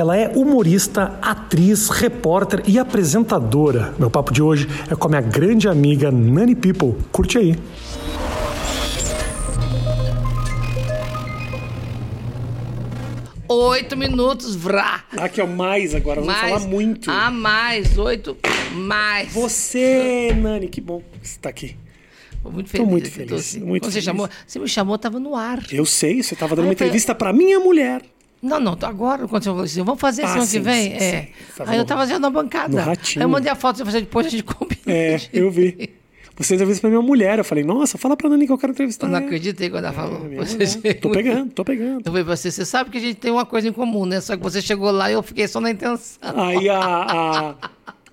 Ela é humorista, atriz, repórter e apresentadora. Meu papo de hoje é com a minha grande amiga Nani People. Curte aí. Oito minutos, vrá. Aqui é o mais agora, vamos mais, falar muito. A mais, oito, mais. Você, Nani, que bom que você tá aqui. Tô muito feliz. Tô muito feliz, tô assim. muito Quando você feliz. chamou, você me chamou, tava no ar. Eu sei, você tava dando uma falei- entrevista pra minha mulher. Não, não, agora, quando você falou assim, vamos fazer Ah, semana sim, que vem? sim, é. sim. Tava Aí eu tava fazendo na bancada. Aí eu mandei a foto, você fazer depois a gente combina. É, eu vi. Você entrevistou pra minha mulher. Eu falei, nossa, fala pra Nani que eu quero entrevistar. Eu não acreditei quando ela falou. É, Você Tô pegando, tô pegando. Eu falei pra você, você sabe que a gente tem uma coisa em comum, né? Só que você chegou lá e eu fiquei só na intenção. Aí a. a, a-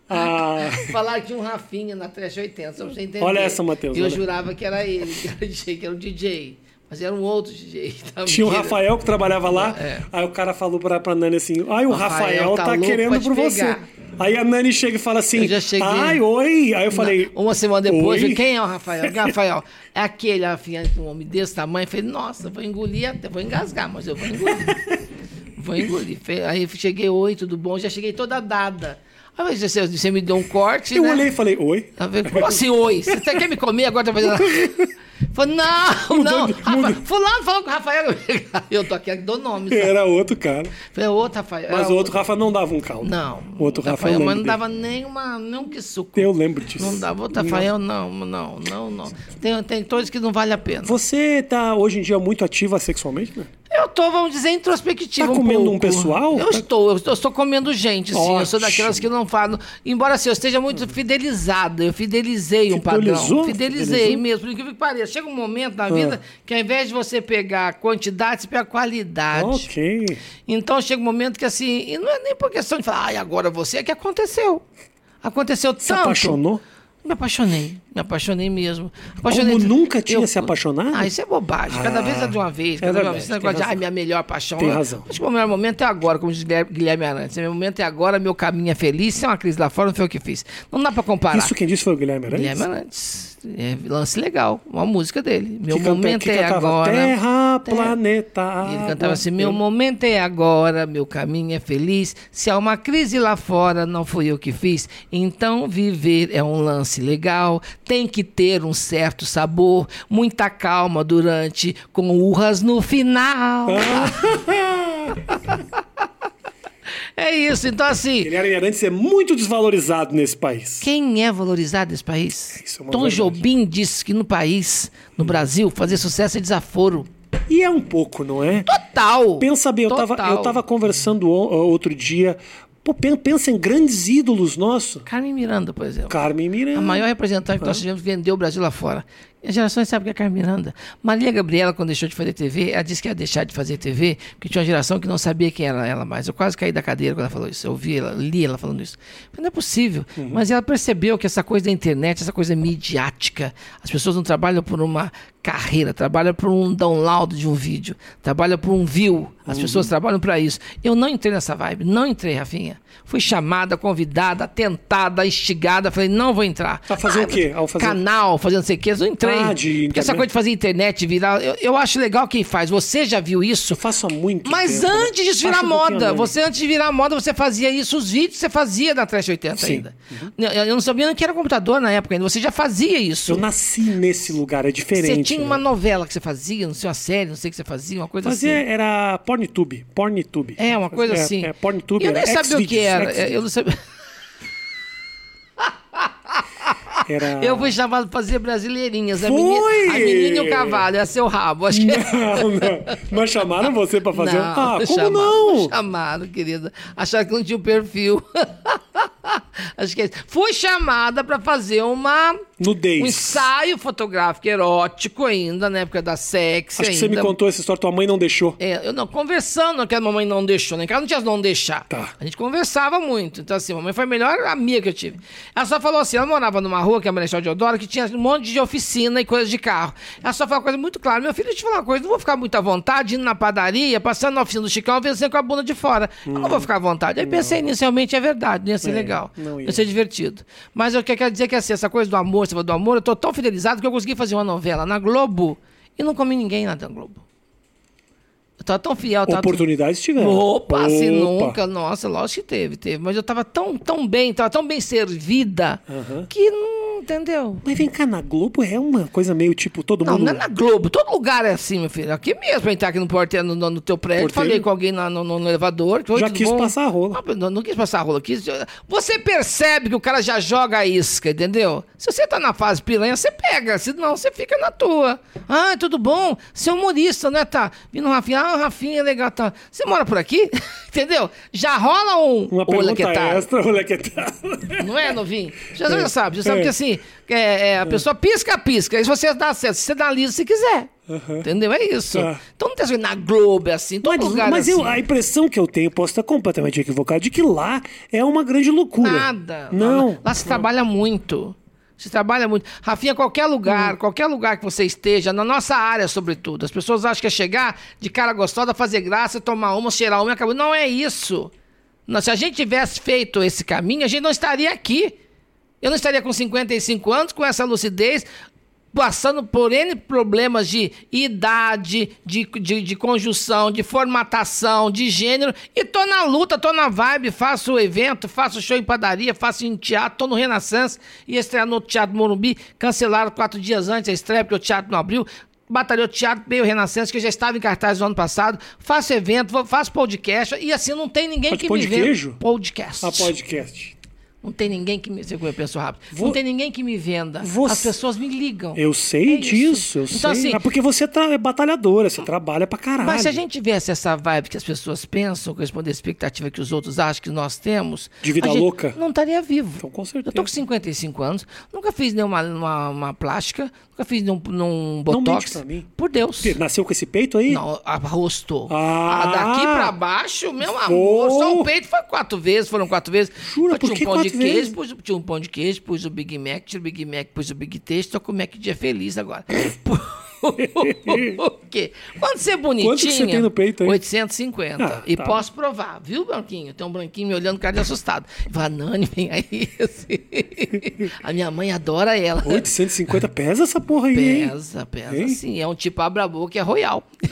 Falaram que tinha um Rafinha na Trash 80, só pra você entender. Olha essa, Matheus, E eu olha. jurava que era ele, que era DJ, que era um DJ. Mas era um outro DJ. tá? Tinha o. Rafael que trabalhava lá. É. Aí o cara falou pra, pra Nani assim: Ai, o Rafael Rafael tá tá, querendo por você. Aí a Nani chega e fala assim: Eu já cheguei. Ai, oi. Aí eu falei: Uma semana depois, Oi? quem é o Rafael? Rafael? É aquele Rafinha, um homem desse tamanho. Eu falei, nossa, vou engolir até, vou engasgar, mas eu vou engolir. vou engolir. Aí eu cheguei, oi, tudo bom? Já cheguei toda dada. Aí você, você me deu um corte, Eu né? olhei e falei: Oi. Como assim, oi? Você tá- quer me comer agora? Tá fazendo... Falei, não, não. Rafa-. Fulano falou com o Rafael. Eu tô aqui, dou nome. sabe? Era outro cara. Falei, outro Rafael. Mas Era o outro Rafa não dava um caldo. Não. O outro eu Rafael, lembro mas não dava nem uma, nem um que suco. Eu lembro disso. Não dava. Outro Rafael, não, não, não, não. Tem, tem todos que não vale a pena. Você tá hoje em dia muito ativa sexualmente, né? Eu tô, vamos dizer, introspectivo Tá um comendo pouco. um pessoal? Eu Tá- estou, eu estou, eu estou comendo gente, sim. Eu sou Ótimo. daquelas que não falam. Embora assim, eu esteja muito fidelizada, eu fidelizei um Fidelizou? padrão. Fidelizei Fidelizou? mesmo, incrível que pareça. Chega um momento na Ah. vida que ao invés de você pegar quantidade, você pega qualidade. Ok. Então chega um momento que assim, e não é nem por questão de falar, ai, agora você, é que aconteceu. Aconteceu Se tanto. apaixonou? Me apaixonei, me apaixonei mesmo. Apaixonei Como nunca tinha se apaixonado? Ah, isso é bobagem. Cada Ah, vez é de uma vez. é Cada vez verdade, esse tem negócio de, ai, minha melhor paixão. Tem Eu razão. Acho que o melhor momento é agora, como diz Guilherme- Arantes. Meu momento é agora, meu caminho é feliz. Se é uma crise lá fora, não foi o que fiz. Não dá pra comparar. Isso quem disse foi o Guilherme Arantes? Guilherme Arantes. É lance legal, uma música dele. Meu Que canta- momento que é agora. Terra, planeta. E ele cantava assim: Meu Eu- momento é agora, meu caminho é feliz. Se há uma crise lá fora, não fui eu que fiz. Então viver é um lance legal. Tem que ter um certo sabor, muita calma durante, com urras no final. é isso. Então, assim, Guilherme Arantes é muito desvalorizado nesse país. quem é valorizado nesse país? É uma Tom verdade. Jobim disse que no país, no Brasil, fazer sucesso é desaforo. E é um pouco, não é? Total. Pensa bem, eu tava, Total. eu tava conversando outro dia. Pô, pen- pensa em grandes ídolos nossos. Carmen Miranda, por exemplo. Carmen Miranda. A maior representante que nós tivemos vendeu o Brasil lá fora. As gerações sabem que é Carmen Miranda. Maria Gabriela, quando deixou de fazer TV, ela disse que ia deixar de fazer TV, porque tinha uma geração que não sabia quem era ela mais. Eu quase caí da cadeira quando ela falou isso. Eu ouvi ela, li ela falando isso. Mas não é possível. Mas ela percebeu que essa coisa da internet, essa coisa midiática, as pessoas não trabalham por uma carreira, trabalham por um download de um vídeo, trabalham por um view. As pessoas trabalham para isso. Eu não entrei nessa vibe, não entrei, Rafinha. Fui chamada, convidada, tentada, instigada. Falei, não vou entrar. Pra fazer o quê? Ao fazer- Canal, fazendo não sei o quê. Eu não entrei. De Porque essa coisa de fazer internet virar. Eu, eu acho legal quem faz. Você já viu isso? Eu faço há muito Mas tempo. né? antes disso virar um moda, você antes de virar moda, você fazia isso, os vídeos você fazia na Trash 80 Sim. ainda. Eu, eu não sabia nem que era computador na época ainda, você já fazia isso. Eu nasci nesse lugar, é diferente. Você tinha né? uma novela que você fazia, não sei, uma série, não sei o que você fazia, uma coisa Fazia, assim. era PornTube. PornTube. É, uma coisa É, assim. É. E eu nem sabia o que era. Eu não sabia. Era... Eu fui chamado pra fazer brasileirinhas. A Foi? menina, a menina e o cavalo, é seu rabo. Acho que Não, não. Mas chamaram você pra fazer? Não, ah, como chamaram, não? Chamaram, querida. Acharam que não tinha o perfil. Acho que é isso. Fui chamada para fazer uma Nudez. um ensaio fotográfico erótico ainda, na época da sexy Acho que você ainda. me contou essa história, tua mãe não deixou. É, eu não, conversando, que a mamãe não deixou, né? Que ela não tinha não deixar. Tá. A gente conversava muito. Então, assim, a mamãe foi a melhor amiga que eu tive. Ela só falou assim: ela morava numa rua, que é a Marechal Deodoro, que tinha um monte de oficina e coisa de carro. Ela só falou uma coisa muito clara: meu filho, deixa eu te falar uma coisa, não vou ficar muito à vontade indo na padaria, passando na oficina do Chicão, vencendo com a bunda de fora. Eu não vou ficar à vontade. Aí pensei inicialmente, é verdade, não ia ser É, legal. não Não ia. Ia ser divertido. Mas o que eu quero dizer é que assim, essa coisa do amor, do amor, eu tô tão fidelizado que eu consegui fazer uma novela na Globo e não comi ninguém na Globo. Eu tava tão fiel. Tava Oportunidades tiveram. Opa, se Opa. nunca. Nossa, lógico que teve, teve. Mas eu tava tão, tão bem, tava tão bem servida Aham. que não, entendeu? Mas vem cá, na Globo é uma coisa meio tipo todo Não, mundo. não é na Globo. Todo lugar é assim, meu filho. Aqui mesmo, pra entrar aqui no porteiro, no, no- teu prédio, Porteiro? falei com alguém na- no, no- elevador. que, "Oi, Já quis bom?" passar a rola. Não, não, não quis passar a rola. Quis... Você percebe que o cara já joga a isca, entendeu? Se você tá na fase piranha, você pega. Senão, você fica na tua. Ah, tudo bom? Você é humorista, né? Tá. Vindo o Rafinha. Ah, Rafinha é legal. Tá. Você mora por aqui? entendeu? Já rola um... Uma Olha pergunta que tá. extra, olha que tá. Não é, novinho? Já, já sabe, já sabe É. que assim, é, é, a pessoa pisca, pisca. Aí você dá certo, você analisa se quiser. Entendeu? É isso. Tá. Então não tem assim, na Globo é assim, todo Mas, lugar mas é eu, assim. a impressão que eu tenho, posso estar completamente equivocado, de que lá é uma grande loucura. Nada. Não. Lá, lá se trabalha muito. Se trabalha muito. Rafinha, qualquer lugar, Hum. qualquer lugar que você esteja, na nossa área, sobretudo, as pessoas acham que é chegar de cara gostosa, fazer graça, tomar uma, cheirar uma e acabou. Não é isso. Não, se a gente tivesse feito esse caminho, a gente não estaria aqui. Eu não estaria com 55 anos, com essa lucidez, passando por N problemas de idade, de, de, de conjunção, de formatação, de gênero, e tô na luta, tô na vibe, faço evento, faço show em padaria, faço em teatro, tô no Renaissance, ia estrear no Teatro Morumbi, cancelaram quatro dias antes a estreia, porque o teatro não abriu. Batalhou o Teatro Meio Renascença, que já estava em cartaz no ano passado. Faço evento, faço podcast, e assim não tem ninguém Faz que pão me queijo? Podcast. A podcast. Não tem ninguém que me. Você eu penso rápido. Vo- Não tem ninguém que me venda. Você- As pessoas me ligam. Eu sei É isso. disso, eu Então, sei. assim- é porque você tra- é batalhadora, você trabalha pra caralho. Mas se a gente tivesse essa vibe que as pessoas pensam, corresponder à expectativa que os outros acham que nós temos. De vida louca? Não estaria vivo. Então, com Eu certeza. tô com 55 anos, nunca fiz nenhuma uma, uma plástica, nunca fiz nenhum, nenhum Não botox. mente pra mim. Por Deus. Porque Nasceu com esse peito aí? Não, arrostou. Ah! Ah, daqui pra baixo, meu amor, só o peito foi quatro vezes, foram quatro vezes. Jura? Eu Por que um pão de queijo, pus, tinha um pão de queijo, pus o Big Mac, tira o Big Mac, pus o Big Taste, tô com o Mac dia feliz agora. Por quê? Quando você é bonitinha... Quanto que você tem no peito aí? 850. Ah, e tá. posso provar, viu, Branquinho? Tem um branquinho me olhando, cara de assustado. Fala, Nani, vem aí. assim. A minha mãe adora ela. 850 pesa essa porra aí, hein? Pesa, pesa Hein? sim. É um tipo abra-boca, é royal.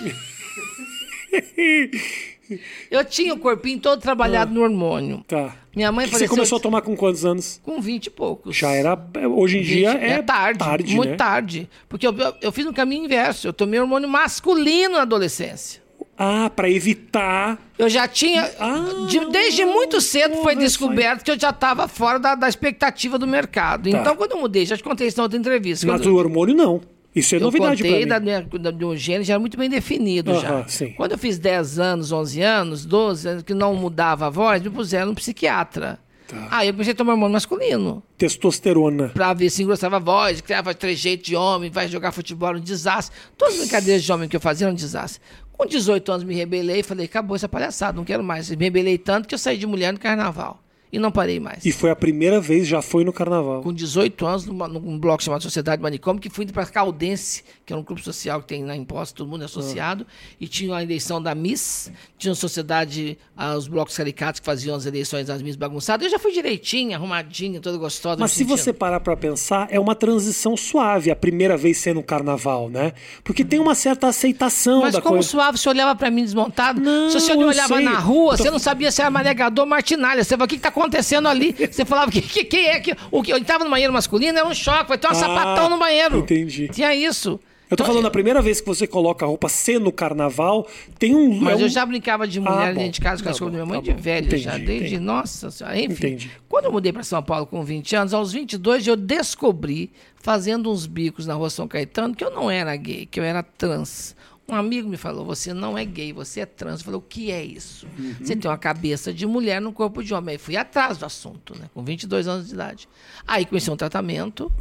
Eu tinha o corpinho todo trabalhado no hormônio. Tá. Minha mãe Que faleceu você começou a tomar com quantos anos? com 20 e poucos. Já era. Hoje em dia 20, é, tarde, muito né? tarde. Porque eu, eu, fiz um caminho inverso. Eu tomei hormônio masculino na adolescência. Ah, pra evitar. Eu já tinha. Ah, de- desde muito cedo foi descoberto que eu já estava fora da, da expectativa do mercado. Tá. Então, quando eu mudei, já te contei isso na outra entrevista. Mas do hormônio, não. Isso é eu novidade contei mim. da, minha, da, do gênero já era muito bem definido Aham, já. sim. Quando eu fiz 10 anos, 11 anos, 12 anos, que não mudava a voz, me puseram um psiquiatra. Tá. Aí eu comecei a tomar hormônio masculino. Testosterona. Pra ver se engrossava a voz, criava trejeito de homem, vai jogar futebol, era um desastre. Todas as brincadeiras de homem que eu fazia eram um desastre. Com 18 anos me rebelei e falei, acabou essa palhaçada, não quero mais. Me rebelei tanto que eu saí de mulher no carnaval. E não parei mais. E foi a primeira vez, já foi no carnaval. Com 18 anos, numa- num bloco chamado Sociedade Manicômio, que fui para Caldense, que é um clube social que tem na Imposta, todo mundo é associado, e tinha a eleição da Miss, tinha a sociedade, ah, os blocos caricatos que faziam as eleições das Miss bagunçadas. Eu já fui direitinha, arrumadinha, toda gostosa. Mas se sentindo- você parar pra pensar, é uma transição suave, a primeira vez sendo carnaval, né? Porque tem uma certa aceitação Mas da como coisa. suave, você olhava pra mim desmontado. Não, se você me olhava sei. na rua, tô- você não sabia se era manegador ou martinalha. Você falava, o que, que tá acontecendo ali? Você falava, que, que, que é que. O que eu entrava no banheiro masculino, era um choque, vai ter um Ah, sapatão no banheiro. entendi. Tinha isso. Eu tô Então, falando, a primeira vez que você coloca a roupa C no carnaval, tem um. Mas é um- eu já brincava de mulher Ah, dentro de casa com Tá a escova da minha mãe tá de bom. velha Entendi, já, desde, entendi. nossa senhora, enfim. Entendi. Quando eu mudei para São Paulo com 20 anos, aos 22 eu descobri, fazendo uns bicos na rua São Caetano, que eu não era gay, que eu era trans. Um amigo me falou, você não é gay, você é trans. Eu falei, o que é isso? Uhum. Você tem uma cabeça de mulher no corpo de homem. Aí fui atrás do assunto, né? com 22 anos de idade. Aí comecei um tratamento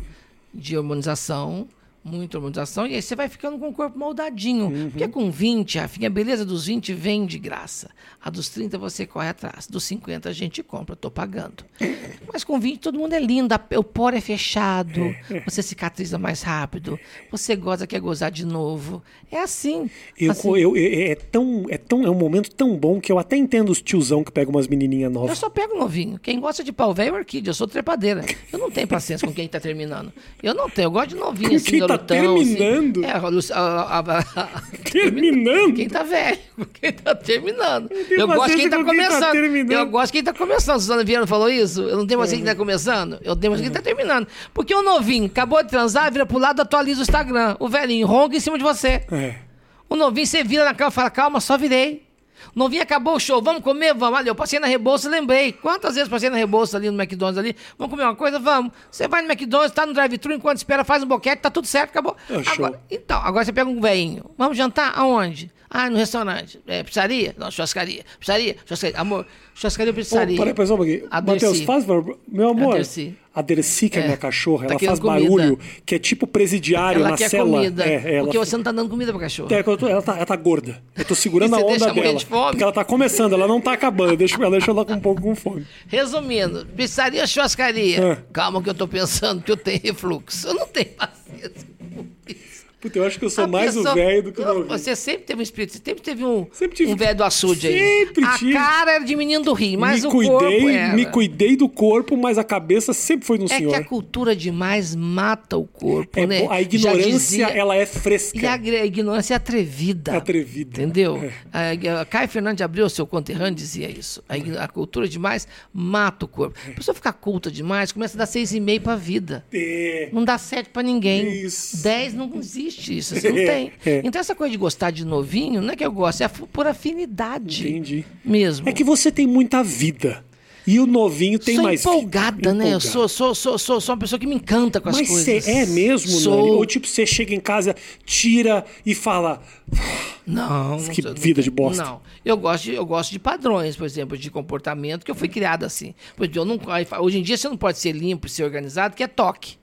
de hormonização, muita hormonização, e aí você vai ficando com o corpo moldadinho. Uhum. Porque com 20, Rafinha, a beleza dos 20 vem de graça. A dos 30 você corre atrás. Dos 50 a gente compra, tô pagando. Mas com 20 todo mundo é lindo, o poro é fechado, você cicatriza mais rápido, você goza, quer gozar de novo. É assim. Eu, Assim, eu- é, é tão, é tão, é um momento tão bom que eu até entendo os tiozão que pegam umas menininhas Eu novas. só pego novinho. Quem gosta de pau velho é orquídea. Eu sou trepadeira. Eu não tenho paciência com quem tá terminando. Eu não tenho. Eu gosto de novinho, assim, tá tá portão, assim. terminando? É, a, a, a- Terminando? Quem tá velho, quem tá terminando. tenho Eu gosto de quem tá com quem tá começando. terminando. eu gosto de quem tá começando. Suzana Vieira falou isso? Eu não tenho mais quem tá começando. Eu tenho mais quem tá terminando. Porque o novinho acabou de transar, vira pro lado, atualiza o Instagram. O velhinho ronca em cima de você. É. O novinho, você vira na cama e fala, calma, só virei. O novinho acabou o show, vamos comer? Vamos. Ali, eu passei na Rebouça, lembrei. Quantas vezes passei na Rebouça ali no McDonald's ali? Vamos comer uma coisa? Vamos. Você vai no McDonald's, tá no drive-thru, enquanto espera, faz um boquete, tá tudo certo, acabou. É. Agora, então, agora você pega um velhinho. Vamos jantar? Aonde? Ah, no restaurante. É, pizzaria? Não, churrascaria. Pizzaria? Churrascaria. Amor, churrascaria ou pizzaria? peraí, peraí, só um pouquinho. Matheus, faz. Meu amor. A Dercy. A Dercy, que é, É. minha cachorra, Tá ela faz comida. barulho, que é tipo presidiário Ela na quer cela. comida. É, ela Porque você não tá dando comida pra cachorro. É, tô- ela, tá, ela tá gorda. Eu tô segurando a onda dela. de fome? Porque ela tá começando, ela não tá acabando. Deixa, ela deixa ela com um pouco com fome. Resumindo, pizzaria ou churrascaria? Ah. Calma que eu tô pensando que eu tenho refluxo. Eu não tenho paciência com isso. Puta, eu acho que eu sou A mais pessoa- o velho do que o novinho. Você sempre teve um espírito, você sempre teve um, Sempre tive- um velho do açude aí. Sempre a tive. cara era de menino do rio, mas me o cuidei, corpo era. me cuidei do corpo, mas a cabeça sempre foi no É senhor. que a cultura demais mata o corpo, É né? a ignorância, dizia- ela é fresca. E a, a ignorância é atrevida. É atrevida. Entendeu? É. A, a Caio Fernandes Abreu, seu conterrâneo, dizia isso. A, a cultura demais mata o corpo. A pessoa ficar culta demais, começa a dar seis e meio pra vida. É. Não dá sete pra ninguém. Isso. Dez não existe isso, você não tem. é. Então essa coisa de gostar de novinho, não é que eu gosto, é por afinidade. Entendi. Mesmo. É que você tem muita vida. E o novinho tem sou mais empolgada, né? Eu Empolgado. sou, sou, sou, sou, sou uma pessoa que me encanta com as Mas coisas. você é mesmo, sou... Nani? Ou tipo, você chega em casa, tira e fala. Não, Que não vida de bosta. Não, eu gosto, de, eu gosto de padrões, por exemplo, de comportamento, que eu fui criado assim. Por exemplo, eu não, hoje em dia você não pode ser limpo, ser organizado, que é toque.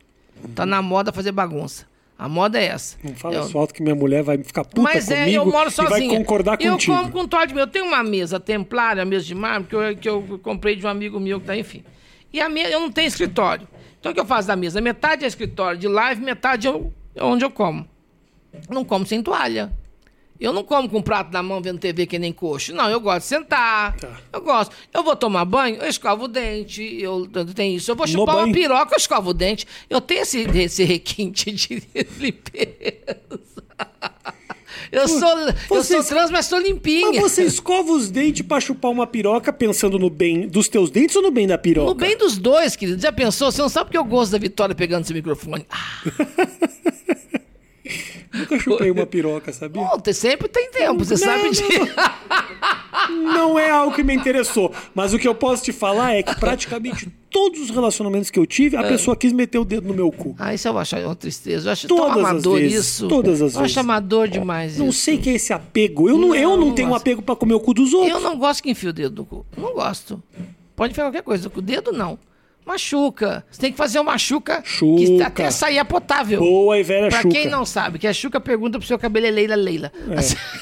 Tá na moda fazer bagunça. A moda é essa. Não fala Eu- isso alto que minha mulher vai ficar puta Mas comigo é, eu moro e sozinha. vai concordar eu contigo. como com Todd meu. Eu tenho uma mesa templária, mesa de mármore, que eu, que eu comprei de um amigo meu que tá, enfim. E a minha, eu não tenho escritório. Então o que eu faço da mesa? Metade é escritório de live, metade eu, é onde eu como. Não como sem toalha. Eu não como com um prato na mão vendo TV que nem coxo. Não, eu gosto de sentar. Tá. Eu gosto. Eu vou tomar banho, eu escovo o dente. Eu tenho isso. Eu vou chupar uma piroca, eu escovo o dente. Eu tenho esse, esse requinte de limpeza. Eu sou, eu você- sou trans, mas sou limpinha. Mas você escova os dentes pra chupar uma piroca pensando no bem dos teus dentes ou no bem da piroca? No bem dos dois, querido. Já pensou? Você não sabe porque eu gosto da Vitória pegando esse microfone. Ah, Nunca chupei uma piroca, sabia? tem- sempre tem tempo, você Não, sabe não, disso. Não é algo que me interessou. Mas o que eu posso te falar é que praticamente todos os relacionamentos que eu tive, É. a pessoa quis meter o dedo no meu cu. Ah, isso eu acho uma tristeza. Eu acho Todas tão as amador vezes, isso. todas as eu vezes. acho amador demais Não isso. sei que é esse apego. Eu não, eu Não, não, não tenho gosto. apego pra comer o cu dos outros. Eu não gosto que enfie o dedo no cu. Não gosto. Pode fazer qualquer coisa. Com o dedo, não. Machuca. Você tem que fazer uma chuca Chuca. que até sair a potável. Boa e velha Pra Xuca. quem não sabe, que a Xuca pergunta pro seu cabeleireira Leila.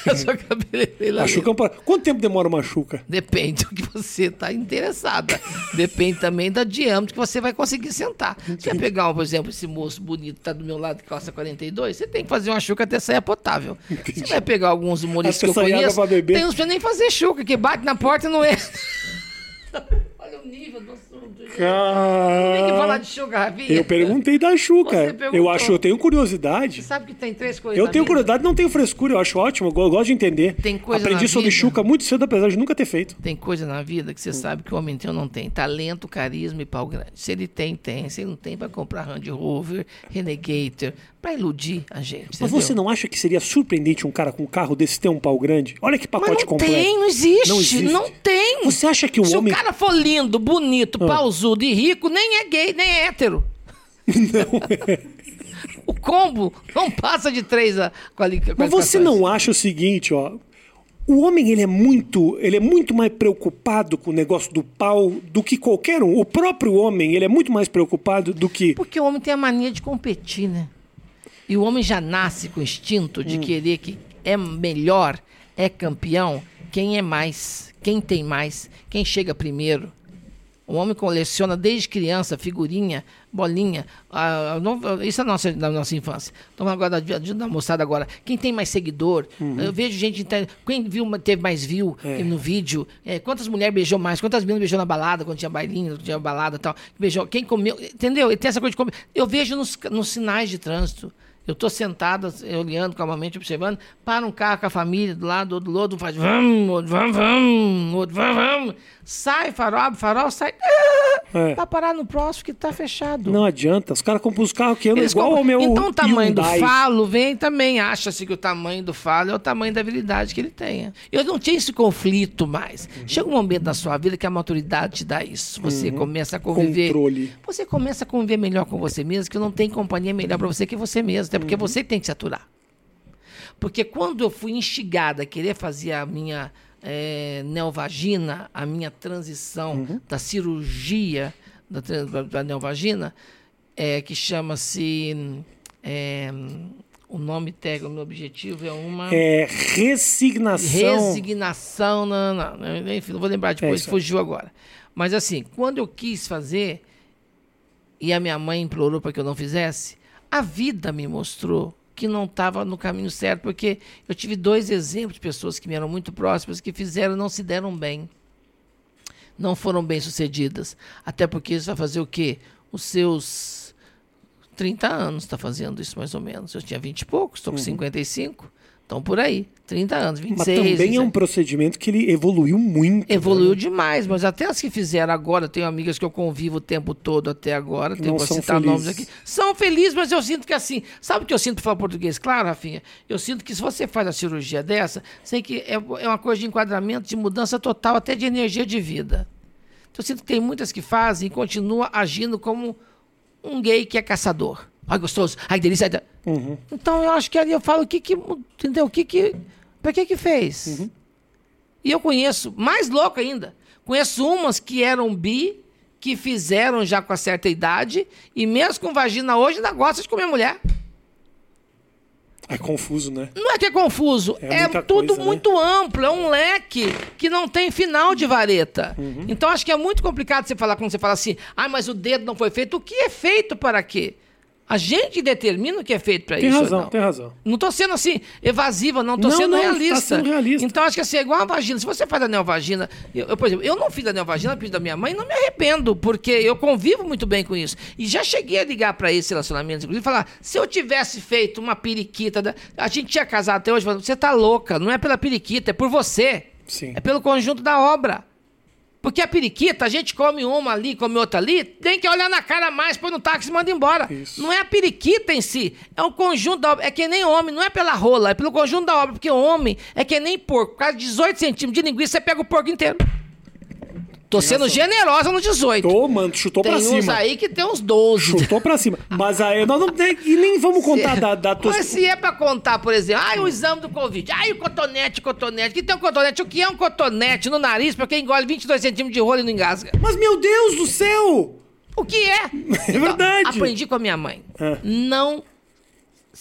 A sua cabeleireira A Leila. Xuca é um Quanto tempo demora uma Xuca? Depende do que você tá interessada. Depende também do diâmetro que você vai conseguir sentar. Se você pegar, um, por exemplo, esse moço bonito que tá do meu lado que calça 42, você tem que fazer uma chuca até sair potável. Você vai pegar alguns humoristas que eu conheço, pra tem uns pra nem fazer chuca, que bate na porta e não é. Olha o nível do assunto. gente. Tem que falar de Rafinha. Eu perguntei da Xuca. Eu acho, eu tenho curiosidade. Você sabe que tem três coisas Eu tenho curiosidade, não tenho frescura, eu acho ótimo, eu go- eu gosto de entender. Tem coisa Aprendi sobre. Xuca muito cedo, apesar de nunca ter feito. Tem coisa na vida que você sabe que o homem tem ou não tem. Talento, carisma e pau grande. Se ele tem, tem. Se ele não tem, vai comprar Range Rover, Renegator, pra iludir a gente. Mas entendeu? você não acha que seria surpreendente um cara com um carro desse ter um pau grande? Olha que Mas pacote não completo. tem, não existe, Não não existe. tem. Você acha que o Se homem. Ah. o cara for lindo, bonito, pausudo e rico, nem é gay, nem é hétero. Não é. O combo não passa de três a quali- Mas você não acha o seguinte, ó. O homem ele é muito, ele é muito mais preocupado com o negócio do pau do que qualquer um. O próprio homem, ele é muito mais preocupado do que Porque o homem tem a mania de competir, né? E o homem já nasce com o instinto Hum. de querer que é melhor, é campeão, quem é mais, quem tem mais, quem chega primeiro. O homem coleciona desde criança figurinha bolinha. Ah, não- isso é nossa, da nossa infância. Então agora, da, da moçada agora, quem tem mais seguidor, eu vejo gente, quem viu, teve mais view É. no vídeo, é, quantas mulheres beijou mais, quantas meninas beijou na balada, quando tinha bailinho, quando tinha balada e tal, beijou, quem comeu, entendeu? E tem essa coisa de comer. Eu vejo nos, nos sinais de trânsito. Eu estou sentado, olhando calmamente, observando, para um carro com a família do lado, do outro faz vamos, outro, vamos, vamos, outro, vamos, vamos. Sai, farol, abre farol, sai. É. Vai parar no próximo que está fechado. Não adianta. Os caras compram os carros que andam igual compram- ao meu então o tamanho Hyundai. do falo vem também. Acha-se que o tamanho do falo é o tamanho da habilidade que ele tenha. Eu não tinha esse conflito mais. Uhum. Chega um momento na sua vida que a maturidade te dá isso. Você começa a conviver. Controle. Você começa a conviver melhor com você mesmo, que não tem companhia melhor para você que você mesmo. Até Uhum. porque você tem que se aturar. Porque quando eu fui instigada a querer fazer a minha eh, neovagina, a minha transição Uhum. da cirurgia da, da- da neovagina, eh, que chama-se. eh, o nome técnico, o objetivo é uma. É resignação. Resignação, não, não, não, enfim, não vou lembrar É depois, aí. fugiu agora. Mas assim, quando eu quis fazer, e a minha mãe implorou para que eu não fizesse, a vida me mostrou que não estava no caminho certo, porque eu tive dois exemplos de pessoas que me eram muito próximas que fizeram e não se deram bem. Não foram bem sucedidas. Até porque isso vai fazer o quê? Os seus 30 anos está fazendo isso mais ou menos. Eu tinha 20 e poucos, estou com 55. Então por aí, 30 anos, 26. Mas também é 27. um procedimento que ele evoluiu muito. Evoluiu né? demais, mas até as que fizeram agora, tenho amigas que eu convivo o tempo todo até agora, tenho que são citar nomes felizes. aqui. São felizes, mas eu sinto que assim, sabe o que eu sinto falar português? Claro, Rafinha, eu sinto que se você faz a cirurgia dessa, sei que é, é uma coisa de enquadramento, de mudança total, até de energia de vida. Então eu sinto que tem muitas que fazem e continuam agindo como um gay que é caçador. Ai, gostoso, ai, delícia. Uhum. Então eu acho que ali eu falo o que que, entendeu? O que que, pra que que fez? E eu conheço, mais louco ainda, conheço umas que eram bi, que fizeram já com a certa idade, e mesmo com vagina hoje ainda gosta de comer mulher. É confuso, né? Não é que é confuso, É é, tudo coisa, né? muito amplo, é um leque que não tem final de vareta. Uhum. Então acho que é muito complicado você falar quando você fala assim, ah, mas o dedo não foi feito. O que é feito para quê? A gente determina o que é feito para Tem isso. ou razão, tem razão. Não tô sendo assim, evasiva, não. Tô Não, sendo não, tá realista. sendo realista. Então acho que assim, é igual a vagina. Se você faz a neovagina, eu, eu, por exemplo, eu não fiz a neovagina, fiz da minha mãe, não me arrependo, porque eu convivo muito bem com isso. E já cheguei a ligar para esse relacionamento, inclusive, e falar: se eu tivesse feito uma periquita, da- a gente tinha casado até hoje, falando, você tá louca, não é pela periquita, é por você. Sim. É pelo conjunto da obra. Porque a periquita, a gente come uma ali, come outra ali, tem que olhar na cara mais, põe no táxi e manda embora. Isso. Não é a periquita em si, é o conjunto da obra. É que nem homem, não é pela rola, é pelo conjunto da obra. Porque homem é que nem porco. Por causa de 18 centímetros de linguiça, você pega o porco inteiro. Tô sendo generosa no 18. Tô, mano, chutou tem pra uns cima. aí que tem uns 12. Chutou pra cima. Mas aí nós não tem, e nem vamos contar Se- da, da tua. Mas se é pra contar, por exemplo, ai, o exame do Covid, ai, o cotonete, cotonete. Que tem um cotonete? O que é um cotonete no nariz pra quem engole 22 centímetros de rolo e não engasga? Mas meu Deus do céu! O que é? É verdade. Aprendi com a minha mãe. É. Não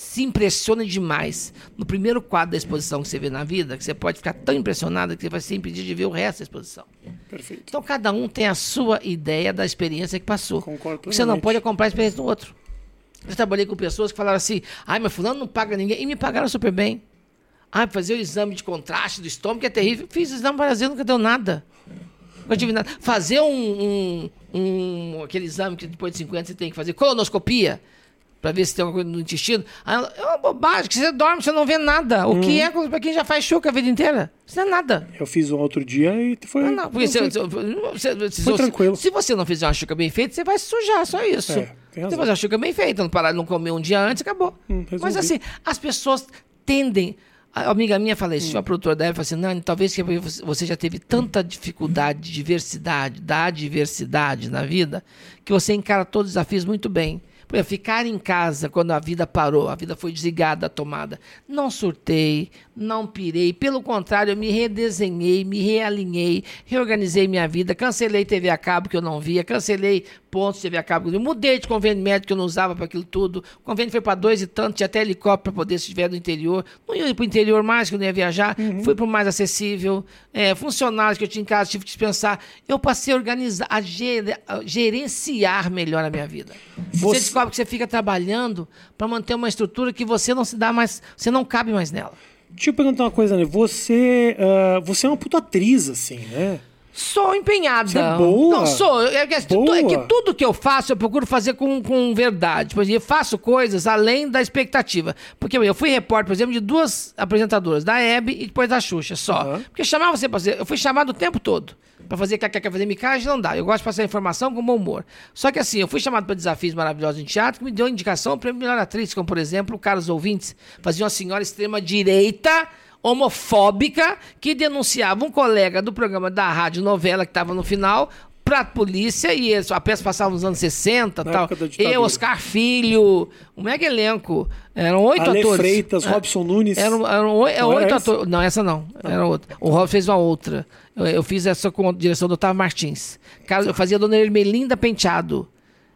se impressione demais no primeiro quadro da exposição que você vê na vida, que você pode ficar tão impressionado que você vai ser impedido de ver o resto da exposição. Perfeito. Então cada um tem a sua ideia da experiência que passou. Concordo você não pode comprar a experiência do outro. Eu trabalhei com pessoas que falaram assim, ai, mas fulano não paga ninguém. E me pagaram super bem. Ah, fazer o exame de contraste do estômago que é terrível. Fiz o exame várias vezes, nunca deu nada. Nunca tive nada. Fazer um, um, um- aquele exame que depois de 50 você tem que fazer, colonoscopia, para ver se tem alguma coisa no intestino. Ah, É uma bobagem, que você dorme, você não vê nada. O Uhum. que é para quem já faz chuca a vida inteira? Isso não é nada. Eu fiz um outro dia e foi. Não, não, porque se, foi- se- se- se- Foi se- tranquilo. Se você não fizer uma chuca bem feita, você vai se sujar, só isso. É, tem você razão. fazer uma chuca bem feita, não parar, não comer um dia antes, acabou. Hum. Mas assim, as pessoas tendem. A amiga minha fala Hum. isso, a produtora dela fala assim, Nani, talvez que você você já teve tanta dificuldade de diversidade, da adversidade na vida, que você encara todos os desafios muito bem. Ficar em casa quando a vida parou, a vida foi desligada da tomada. Não surtei, não pirei. Pelo contrário, eu me redesenhei, me realinhei, reorganizei minha vida, cancelei TV a cabo que eu não via, cancelei pontos de TV a cabo. Eu mudei de convênio médico que eu não usava para aquilo tudo. O convênio foi para dois e tanto, tinha até helicóptero para poder se estiver no interior. Não ia para o interior mais, que eu não ia viajar. Uhum. Fui para o mais acessível. É, funcionários que eu tinha em casa, tive que dispensar. Eu passei a organizar, a, ger, a gerenciar melhor a minha vida. Você, você que você fica trabalhando para manter uma estrutura que você não se dá mais, você não cabe mais nela. Deixa eu perguntar uma coisa, né? Você, uh, você é uma puta atriz, assim, né? Sou empenhada. Você é boa? Não, sou. É que, boa. é que tudo que eu faço, eu procuro fazer com, com verdade. Por exemplo, eu faço coisas além da expectativa. Porque eu fui repórter, por exemplo, de duas apresentadoras, da Hebe e depois da Xuxa, só. Uhum. Porque chamava você pra fazer. Eu fui chamado o tempo todo. Pra fazer quer, quer fazer micagem, não dá. Eu gosto de passar informação com bom humor. Só que assim, eu fui chamado para desafios maravilhosos em teatro que me deu indicação para melhor atriz, como por exemplo, o Carlos Ouvintes, fazia uma senhora extrema-direita homofóbica que denunciava um colega do programa da rádio novela que estava no final para a polícia e eles, a peça passava nos anos 60 Na tal. Eu, Oscar Filho, um mega elenco. Eram oito Ale atores. Freitas, é. Robson Nunes. Eram, eram é oito atores. Não, essa não. Ah. Era outra. O Rob fez uma outra. Eu, eu, fiz essa com a direção do Otávio Martins. Eu fazia a dona Ermelinda Penteado.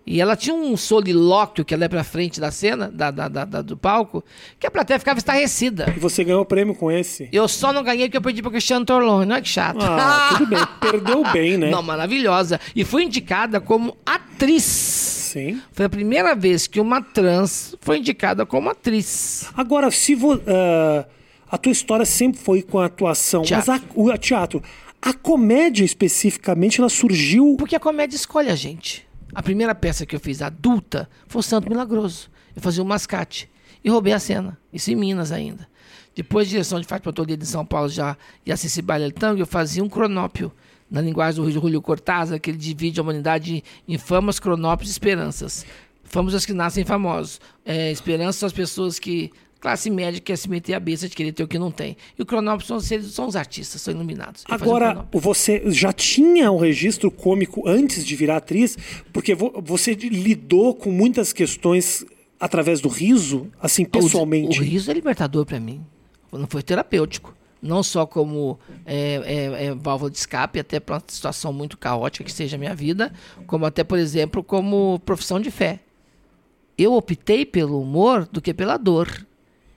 E ela tinha um solilóquio que ela é pra frente da cena, da, da, da, do palco, que a plateia ficava estarrecida. E você ganhou o prêmio com esse? Eu só não ganhei porque eu perdi pro Cristiano Torlone, não é que chato. Ah, tudo bem. Perdeu bem, né? Não, maravilhosa. E fui indicada como atriz. Sim. Foi a primeira vez que uma trans foi indicada como atriz. Agora, se vo, uh, a tua história sempre foi com a atuação, teatro. mas a, o teatro, a comédia especificamente, ela surgiu... Porque a comédia escolhe a gente. A primeira peça que eu fiz adulta foi o Santo Milagroso. Eu fazia um mascate e roubei a cena. Isso em Minas ainda. Depois, direção de Fátima Toledo de São Paulo já e assistir Baile Tango, eu fazia um cronópio na linguagem do Júlio Cortázar, que ele divide a humanidade em famas, cronópios e esperanças. Famos as que nascem famosos. É, esperanças são as pessoas que classe média quer se meter a besta de querer ter o que não tem. E o Cronópolis são, são os artistas, são iluminados. Agora, você já tinha um registro cômico antes de virar atriz? Porque você lidou com muitas questões através do riso, assim, pessoalmente. O, o riso é libertador para mim. Não foi terapêutico. Não só como é, é, é válvula de escape, até para uma situação muito caótica que seja a minha vida, como até, por exemplo, como profissão de fé. Eu optei pelo humor do que pela dor.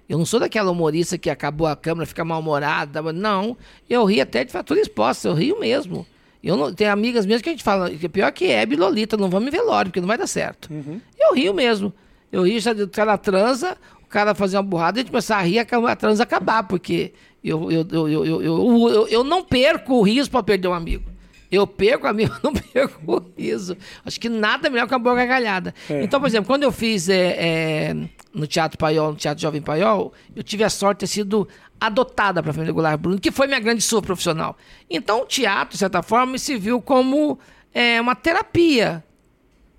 Eu não sou daquela humorista que acabou a câmera, fica mal-humorada. Não, eu rio até de fatura exposta, eu rio mesmo. Eu não, tem amigas mesmo que a gente fala, que é pior que é Lolita, não vamos em velório, porque não vai dar certo. Uhum. Eu rio mesmo. Eu rio, o cara transa, o cara fazer uma burrada a gente começar a rir, a transa acabar, porque eu, eu, eu, eu, eu, eu, eu não perco o riso para perder um amigo. Eu perco a minha, não perco o riso. Acho que nada melhor que uma boa gargalhada. É. Então, por exemplo, quando eu fiz é, é, no Teatro Paiol, no Teatro Jovem Paiol, eu tive a sorte de ter sido adotada para a família Goulart Bruno, que foi minha grande sua profissional. Então, o teatro, de certa forma, me serviu como é, uma terapia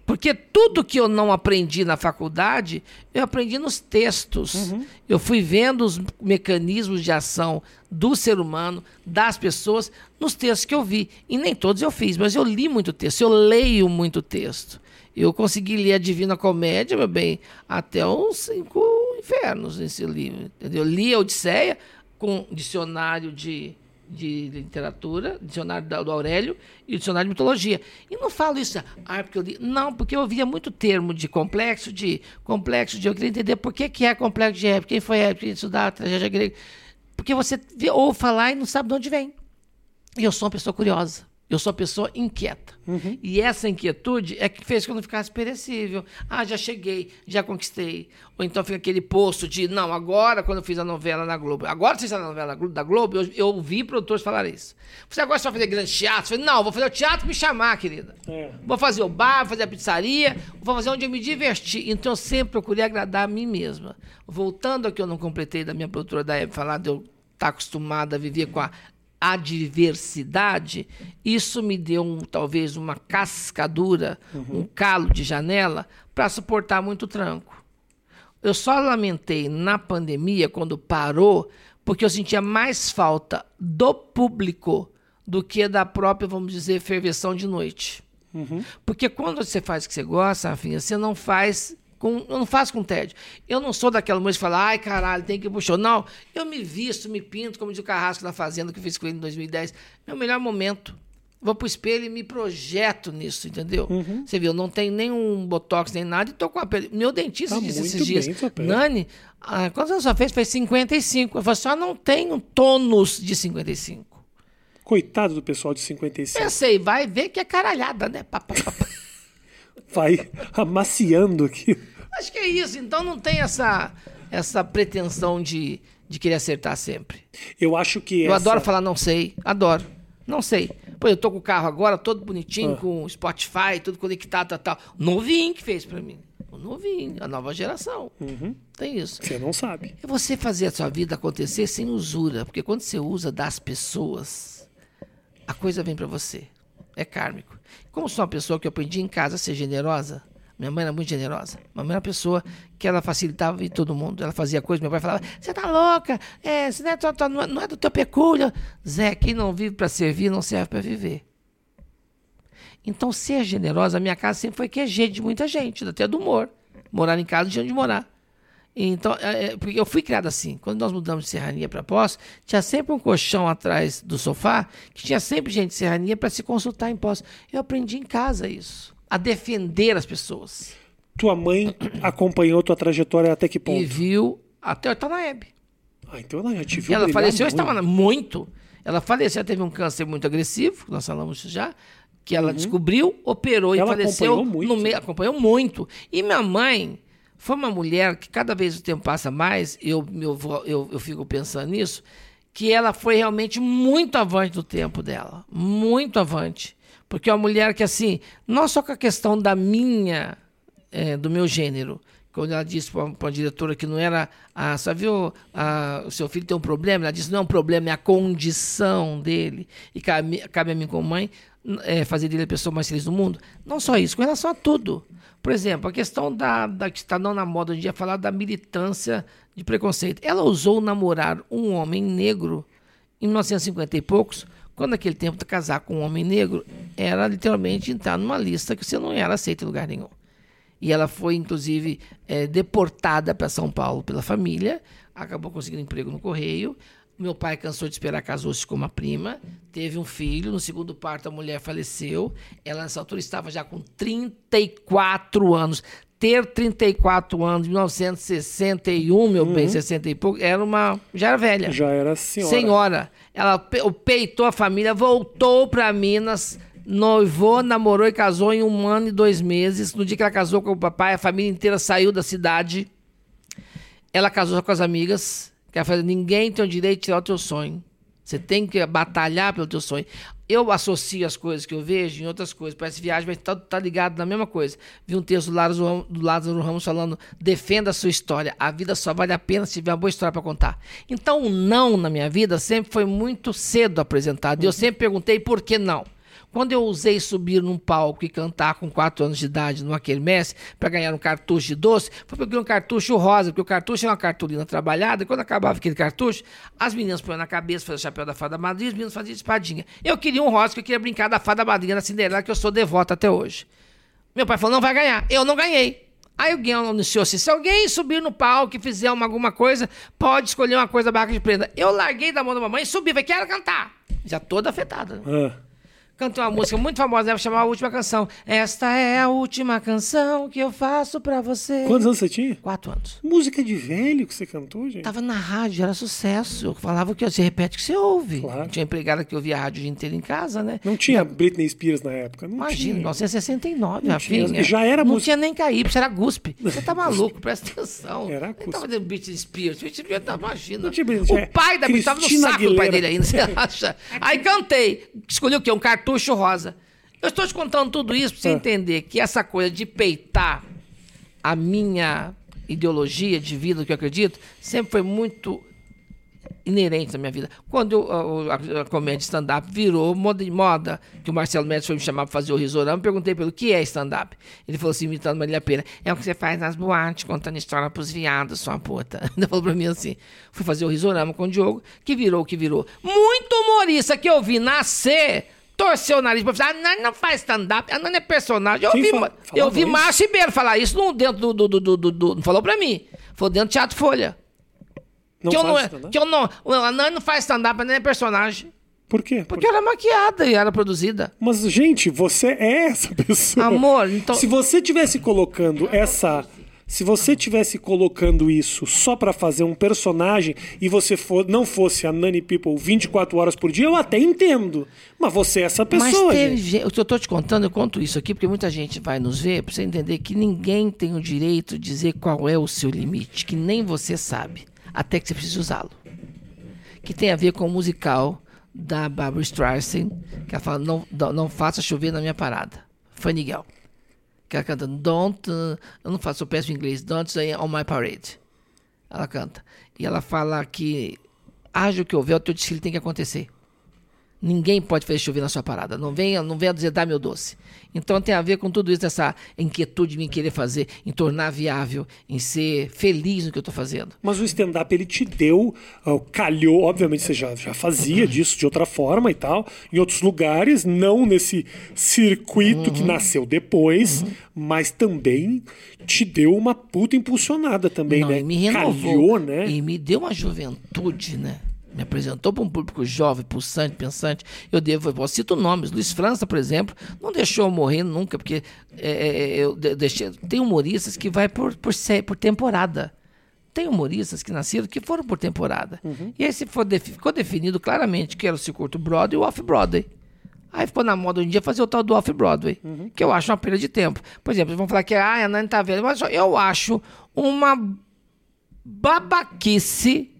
porque tudo que eu não aprendi na faculdade, eu aprendi nos textos. Uhum. Eu fui vendo os mecanismos de ação do ser humano, das pessoas, nos textos que eu vi. E nem todos eu fiz, mas eu li muito texto, eu leio muito texto. Eu consegui ler a Divina Comédia, meu bem, até os cinco infernos nesse livro. Entendeu? Eu li a Odisseia com dicionário de de literatura, dicionário do Aurélio e dicionário de mitologia. E não falo isso, ah, porque eu li. Não, porque eu ouvia muito termo de complexo de. Complexo de. Eu queria entender por que, que é complexo de época, quem foi época, quem estudar tragédia grega. Porque você ouve falar e não sabe de onde vem. E eu sou uma pessoa curiosa. Eu sou uma pessoa inquieta. Uhum. E essa inquietude é que fez que eu não ficasse perecível. Ah, já cheguei, já conquistei. Ou então fica aquele posto de, não, agora, quando eu fiz a novela na Globo, agora você está na novela da Globo, eu, eu ouvi produtores falar isso. Você agora vai fazer grande teatro? Eu falei, não, vou fazer o teatro me chamar, querida. É. Vou fazer o bar, vou fazer a pizzaria, vou fazer onde eu me divertir. Então eu sempre procurei agradar a mim mesma. Voltando ao que eu não completei da minha produtora da época, falar de eu estar acostumada a viver com a adversidade, isso me deu um, talvez uma cascadura, uhum. um calo de janela para suportar muito tranco. Eu só lamentei na pandemia, quando parou, porque eu sentia mais falta do público do que da própria, vamos dizer, ferveção de noite. Uhum. Porque quando você faz o que você gosta, Rafinha, você não faz Com, eu não faço com tédio. Eu não sou daquela música que fala, ai caralho, tem que ir pro show. Não, eu me visto, me pinto, como diz o Carrasco na Fazenda, que eu fiz com ele em 2010. Meu melhor momento. Vou pro espelho e me projeto nisso, entendeu? Uhum. Você viu, não tem nenhum botox nem nada e tô com a pele. Meu dentista Tá disse esses dias, sua. Nani, ah, quantos anos você fez? Fez 55. Eu falei, só não tenho tônus de 55. Coitado do pessoal de 55. Pensei, vai ver que é caralhada, né? Pá, pá, pá. Vai amaciando aqui. Acho que é isso. Então não tem essa, essa pretensão de, de querer acertar sempre. Eu acho que Eu essa... adoro falar não sei. Adoro. Não sei. Pô, eu tô com o carro agora, todo bonitinho, Ah. com Spotify, tudo conectado, tal, tal. Novinho que fez pra mim. O novinho, a nova geração. Uhum. Tem isso. Você não sabe. É você fazer a sua vida acontecer sem usura. Porque quando você usa das pessoas, a coisa vem pra você. É kármico. Como sou uma pessoa que eu aprendi em casa a ser generosa, minha mãe era muito generosa. Minha mãe era uma pessoa que ela facilitava de todo mundo. Ela fazia coisa, meu pai falava: Você tá louca? É, não, é, tua- tua- é- não é do teu pecúlio. Zé, quem não vive para servir não serve para viver. Então, ser generosa, a minha casa sempre foi QG de muita gente, até do humor. Morar em casa tinha onde morar. Então, é, é, porque eu fui criado assim. Quando nós mudamos de serrania para pós, tinha sempre um colchão atrás do sofá, que tinha sempre gente de serrania para se consultar em pós. Eu aprendi em casa isso. A defender as pessoas. Tua mãe acompanhou tua trajetória até que ponto? E viu até tá na Hebe. Ah, então ela já te E viu ela faleceu, eu muito. estava na- muito. Ela faleceu, teve um câncer muito agressivo, nós falamos já, que ela descobriu, operou e Ela faleceu acompanhou muito. no meio, acompanhou muito. E minha mãe foi uma mulher que cada vez o tempo passa mais, eu, eu, eu, eu fico pensando nisso, que ela foi realmente muito avante do tempo dela, muito avante. Porque é uma mulher que, assim, não só com a questão da minha, eh, do meu gênero, quando ela disse para a diretora que não era, ah, só viu, ah, o seu filho tem um problema, ela disse, não é um problema, é a condição dele. E cabe, cabe a mim como mãe eh, fazer dele a pessoa mais feliz do mundo. Não só isso, com relação a tudo. Por exemplo, a questão da, da que está não na moda hoje em dia, falar da militância de preconceito. Ela ousou namorar um homem negro em 1950 e poucos, quando naquele tempo casar com um homem negro era literalmente entrar numa lista que você não era aceito em lugar nenhum. E ela foi, inclusive, eh, deportada para São Paulo pela família, acabou conseguindo emprego no Correio. Meu pai cansou de esperar, casou-se com uma prima, teve um filho. No segundo parto, a mulher faleceu. Ela, nessa altura, estava já com 34 anos. Ter 34 anos, 1961, meu bem, 60 e pouco, era uma. já era velha. Já era senhora. Senhora, ela pe- peitou a família, voltou para Minas, noivou, namorou e casou em um ano e dois meses. No dia que ela casou com o papai, a família inteira saiu da cidade. Ela casou com as amigas, que ela falou, ninguém tem o direito de tirar o teu sonho. Você tem que batalhar pelo teu sonho. Eu associo as coisas que eu vejo em outras coisas. Parece viagem, mas tá, tá ligado na mesma coisa. Vi um texto do Lázaro, do Lázaro Ramos falando: defenda a sua história. A vida só vale a pena se tiver uma boa história para contar. Então, o não na minha vida sempre foi muito cedo apresentado. E eu sempre perguntei por que não. Quando eu usei subir num palco e cantar com 4 anos de idade numa quermesse para ganhar um cartucho de doce, foi porque eu um cartucho rosa, porque o cartucho é uma cartolina trabalhada, e quando acabava aquele cartucho, as meninas põem na cabeça, faziam o chapéu da fada madrinha, os meninos faziam espadinha. Eu queria um rosa, porque eu queria brincar da fada madrinha da Cinderela, que eu sou devota até hoje. Meu pai falou, não vai ganhar. Eu não ganhei. Aí alguém anunciou assim, se alguém subir no palco e fizer uma, alguma coisa, pode escolher uma coisa da de prenda. Eu larguei da mão da mamãe e subi, falei, quero cantar. Já toda afetada. né? Ah, Cantei uma música muito famosa, né? chamava A Última Canção. Esta é a última canção que eu faço pra você. quantos anos você tinha? Quatro anos. Música de velho que você cantou, gente? Tava na rádio, era sucesso. Eu falava que você repete o que você ouve. Claro. Tinha empregada que ouvia a rádio o dia inteiro em casa, né? Não tinha Britney Spears na época? Não Imagina, tinha. 1969, Não Rafinha. Já era Não música- tinha nem você era guspe. Você tá maluco, presta atenção. Era cuspe. tava fazendo Britney Spears. Britney Spears, tá, imagina. Não tinha Britney- o pai da Britney tava no saco do pai Aguilera. dele ainda, você acha? Aí cantei. Escolhi o quê? Um cartucho rosa. Eu estou te contando tudo isso pra você Ah. entender que essa coisa de peitar a minha ideologia de vida, que eu acredito, sempre foi muito inerente na minha vida. Quando a, a- a comédia stand-up virou moda, moda, que o Marcelo Médici foi me chamar para fazer o risorama, perguntei pelo que é stand-up. Ele falou assim, imitando Marília Pena, é o que você faz nas boates, contando história pros viados, sua puta. Ele falou para mim assim, fui fazer o risorama com o Diogo, que virou o que virou. Muito humorista que eu vi nascer torceu o nariz pra falar, a Nani não faz stand-up, a Nani é personagem. Eu Quem vi, fala- eu vi isso? Márcio Ribeiro falar isso no, dentro do, do, do, do, Não falou pra mim. Falou dentro do Teatro Folha. Não que eu não, stand-up? que eu não. A Nani não faz stand-up, a Nani é personagem. Por quê? Porque ela é maquiada e era produzida. Mas, gente, você é essa pessoa. Amor, então- Se você tivesse colocando essa. Se você tivesse colocando isso só pra fazer um personagem e você for, não fosse a Nani People 24 horas por dia, eu até entendo. Mas você é essa pessoa, Mas teve gente. gente. O que eu tô te contando, eu conto isso aqui, porque muita gente vai nos ver pra você entender que ninguém tem o direito de dizer qual é o seu limite, que nem você sabe, até que você precise usá-lo. Que tem a ver com o musical da Barbara Streisand, que ela fala: não, não, faça chover na minha parada. Funny Girl. Que ela canta Don't. eu não faço, eu peço em inglês. Don't say on my parade. Ela canta. E ela fala que haja o que houver, o teu desfile tem que acontecer. Ninguém pode fazer chover na sua parada. Não venha, não venha dizer, dá meu doce. Então tem a ver com tudo isso, essa inquietude de me querer fazer, em tornar viável, em ser feliz no que eu estou fazendo. Mas o stand-up ele te deu, ah, calhou, obviamente você já, já fazia disso de outra forma e tal, em outros lugares, não nesse circuito Uhum. que nasceu depois, mas também te deu uma puta impulsionada também, Não, né? e me renovou. Calhou, né? E me deu uma juventude, né? Me apresentou para um público jovem, pulsante, pensante. Eu devo, eu cito nomes. Luiz França, por exemplo, não deixou eu morrer nunca, porque é, é, eu de- deixei. Tem humoristas que vai por, por, por temporada. Tem humoristas que nasceram que foram por temporada. E aí se ficou definido claramente que era o circuito Broadway e o Off-Broadway. Aí ficou na moda em dia fazer o tal do Off-Broadway, que eu acho uma perda de tempo. Por exemplo, vão falar que ah, a Nani tá velha, mas eu acho uma babaquice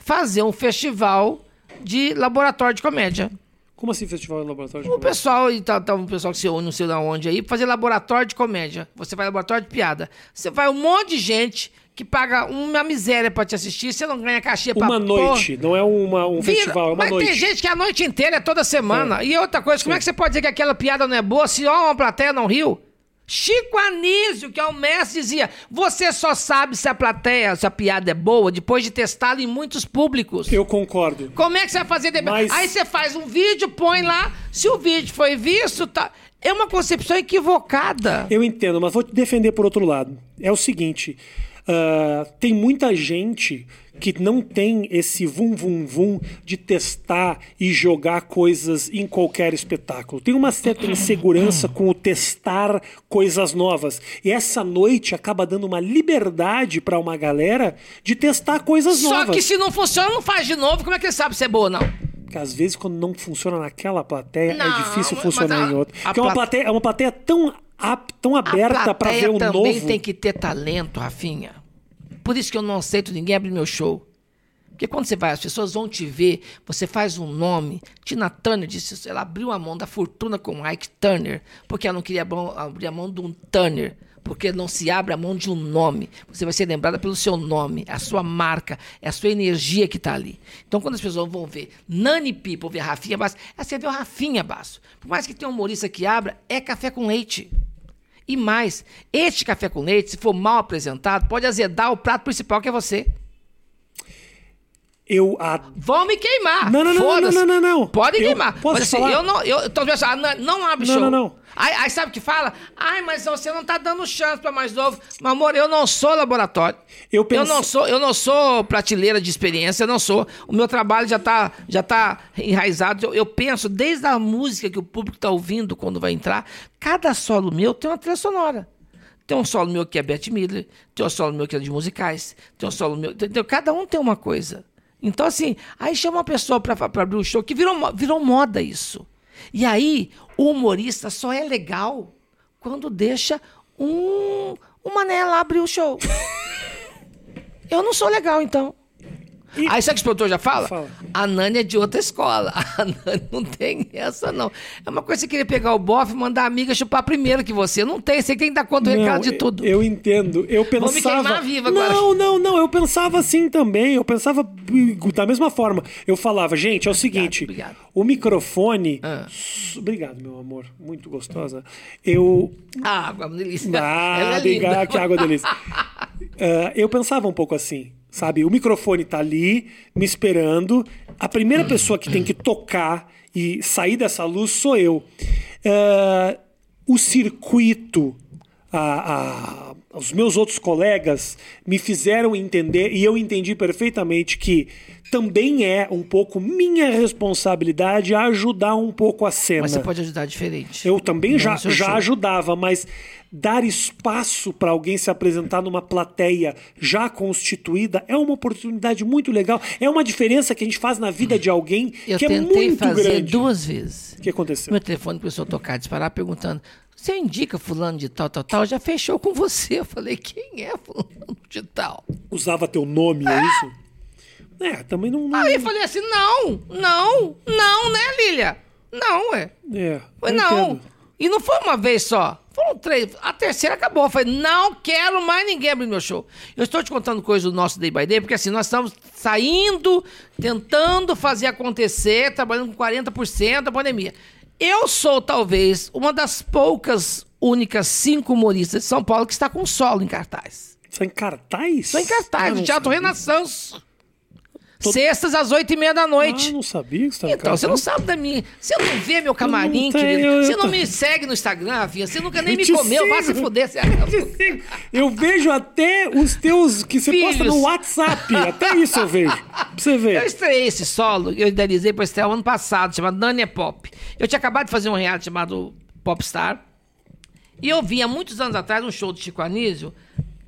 fazer um festival de laboratório de comédia. Como assim festival de laboratório de O comédia? pessoal, e tá, tá um pessoal que se une, não sei da onde aí, fazer laboratório de comédia. Você vai laboratório de piada. Você vai um monte de gente que paga uma miséria pra te assistir, você não ganha cachê pra Uma noite, não é uma, um Vira- festival, é uma mas noite. tem gente que a noite inteira é toda semana. E outra coisa, como é que você pode dizer que aquela piada não é boa se ó, uma plateia não riu? Chico Anísio, que é o mestre, dizia: você só sabe se a plateia, se a piada é boa, depois de testá-la em muitos públicos. Eu concordo. Como é que você vai fazer debate? Mas- Aí você faz um vídeo, põe lá. Se o vídeo foi visto, tá. É uma concepção equivocada. Eu entendo, mas vou te defender por outro lado. É o seguinte: ah, tem muita gente que não tem esse vum vum vum de testar e jogar coisas em qualquer espetáculo. Tem uma certa insegurança com o testar coisas novas. E essa noite acaba dando uma liberdade para uma galera de testar coisas Só novas. que se não funciona, não faz de novo. Como é que ele sabe se é boa ou não? Porque às vezes quando não funciona naquela plateia, Não, é difícil funcionar a- em outra. Porque é uma pla- plateia, é uma plateia tão, tão aberta a para ver o também novo. tem que ter talento, Rafinha. Por isso que eu não aceito ninguém abrir meu show. Porque quando você vai, as pessoas vão te ver, você faz um nome. Tina Turner disse, ela abriu a mão da fortuna com Ike Turner, porque ela não queria abrir- a mão de um Turner. Porque não se abre a mão de um nome. Você vai ser lembrada pelo seu nome, a sua marca, é a sua energia que está ali. Então, quando as pessoas vão ver Nani People, ver Rafinha Basso, é você ver o Rafinha Basso. Por mais que tenha um humorista que abra, é café com leite. E mais, este café com leite, se for mal apresentado, pode azedar o prato principal que é você. Eu a- Vão me queimar. Não, não, não, não, não, não, não. Pode Eu queimar. posso mas assim, falar? eu não. Eu, assim, ah, não, não abre Não, show. não, não. Aí, aí sabe o que fala? Ai, mas você não tá dando chance pra mais novo. Meu amor, eu não sou laboratório. Eu penso- não sou, eu não sou prateleira de experiência, eu não sou. O meu trabalho já tá, já tá enraizado. Eu, eu penso desde a música que o público tá ouvindo quando vai entrar. Cada solo meu tem uma trilha sonora. Tem um solo meu que é Beth Midler, tem um solo meu que é de musicais, tem um solo meu. Entendeu? Cada um tem uma coisa. Então, assim, aí chama uma pessoa pra, pra abrir o show, que virou, virou moda isso. E aí, o humorista só é legal quando deixa um, um mané lá abrir o show. Eu não sou legal, então. E- Aí sabe o que o produtor já fala? Fala. A Nani é de outra escola. A Nani não tem essa, não. É uma coisa você querer pegar o bofe e mandar a amiga chupar primeiro que você. Não tem, você tem que dar conta do Não, recado de tudo. Eu entendo. Eu Vou me pensava. queimar viva agora. Não, não, não. Eu pensava assim também. Eu pensava da mesma forma. Eu falava, gente, é o seguinte: obrigado. o microfone. Ah. Obrigado, meu amor. Muito gostosa. Eu. Ah, água, delícia. Ah, é que água delícia. Ah, eu pensava um pouco assim, sabe? O microfone tá ali, me esperando. A primeira pessoa que tem que tocar e sair dessa luz sou eu. É, o circuito, a, a, os meus outros colegas me fizeram entender, e eu entendi perfeitamente que também é um pouco minha responsabilidade ajudar um pouco a cena. Mas você pode ajudar diferente. Eu também Não, já, seu já show. ajudava, mas dar espaço para alguém se apresentar numa plateia já constituída é uma oportunidade muito legal. É uma diferença que a gente faz na vida de alguém Eu que é tentei muito fazer grande. duas vezes. O que aconteceu? Meu telefone começou a tocar, disparar, perguntando: Você indica fulano de tal, tal, tal? Já fechou com você. Eu falei: Quem é fulano de tal? Usava teu nome, é isso? É, também não. não Aí eu falei assim: Não, não, não, né, Lília? Não, ué. é, Foi não. entendo. E não foi uma vez só. Foram três. A terceira acabou. Eu falei, não quero mais ninguém abrir meu show. Eu estou te contando coisas do nosso Day by Day, porque assim, nós estamos saindo, tentando fazer acontecer, trabalhando com 40% da pandemia. Eu sou, talvez, uma das poucas, únicas cinco humoristas de São Paulo que está com solo em cartaz. É em cartaz? Estou em cartaz, no Teatro sabia. Renaissance. Sextas às oito e meia da noite. Ah, não sabia que você estava em Então, você não cartaz. sabe da minha. Você não vê meu camarim, Eu não tenho, querido. eu Você não tô- me segue no Instagram, Rafinha. Você nunca nem Eu me comeu. Vai se sigo. fuder, você Eu vejo até os teus que você posta Filhos. no WhatsApp. Até isso eu vejo. Pra você Eu ver. estreiei esse solo, eu idealizei para estrear o ano passado, chamado Nani é Pop. Eu tinha acabado de fazer um reality chamado Popstar. E eu vi há muitos anos atrás um show do Chico Anísio,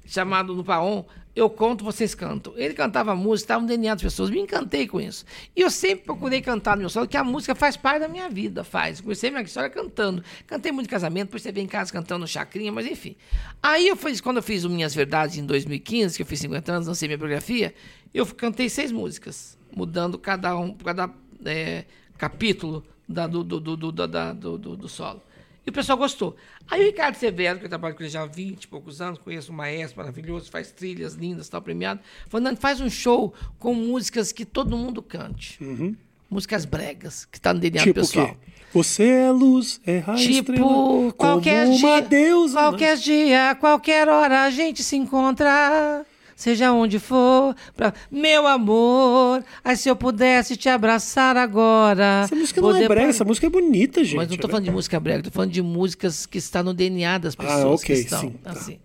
chamado No Paon, Eu Conto, Vocês Cantam. Ele cantava música, estava no DNA das pessoas, me encantei com isso. E eu sempre procurei cantar no meu solo, que a música faz parte da minha vida, faz. Comecei minha história cantando. Cantei muito em casamento, depois você em casa cantando Chacrinha, mas enfim. Aí eu fiz, quando eu fiz o Minhas Verdades em 2015, que eu fiz 50 anos, lancei minha biografia, eu cantei seis músicas, mudando cada um, cada é, capítulo da- do, do, do, do, da- do, do- do solo. E o pessoal gostou. Aí o Ricardo Severo, que eu trabalho com ele já há 20 e poucos anos, conheço um maestro maravilhoso, faz trilhas lindas, tal, premiado. Falou, Nando, faz um show com músicas que todo mundo cante. Músicas bregas, que tá no DNA Tipo do pessoal. quê? Você é luz, é raio Tipo, estrela, qualquer dia, deusa. né? qualquer dia, qualquer hora a gente se encontra, seja onde for, pra... meu amor. Aí se eu pudesse te abraçar agora. Essa música não é brega, essa música é bonita, gente. Mas não tô Ela- falando de música brega, tô falando de músicas que está no DNA das pessoas Ah, ok, que estão. sim, tá. Assim.